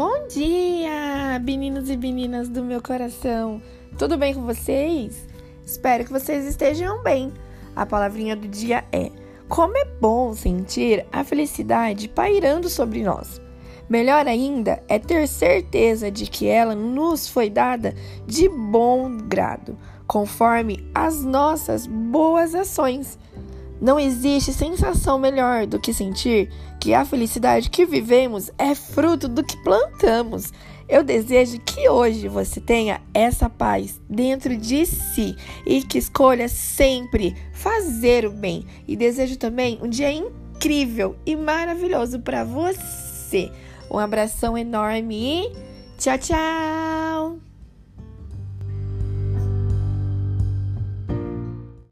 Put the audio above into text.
Bom dia, meninos e meninas do meu coração. Tudo bem com vocês? Espero que vocês estejam bem. A palavrinha do dia é: Como é bom sentir a felicidade pairando sobre nós. Melhor ainda é ter certeza de que ela nos foi dada de bom grado, conforme as nossas boas ações. Não existe sensação melhor do que sentir que a felicidade que vivemos é fruto do que plantamos. Eu desejo que hoje você tenha essa paz dentro de si e que escolha sempre fazer o bem. E desejo também um dia incrível e maravilhoso para você. Um abração enorme e tchau, tchau!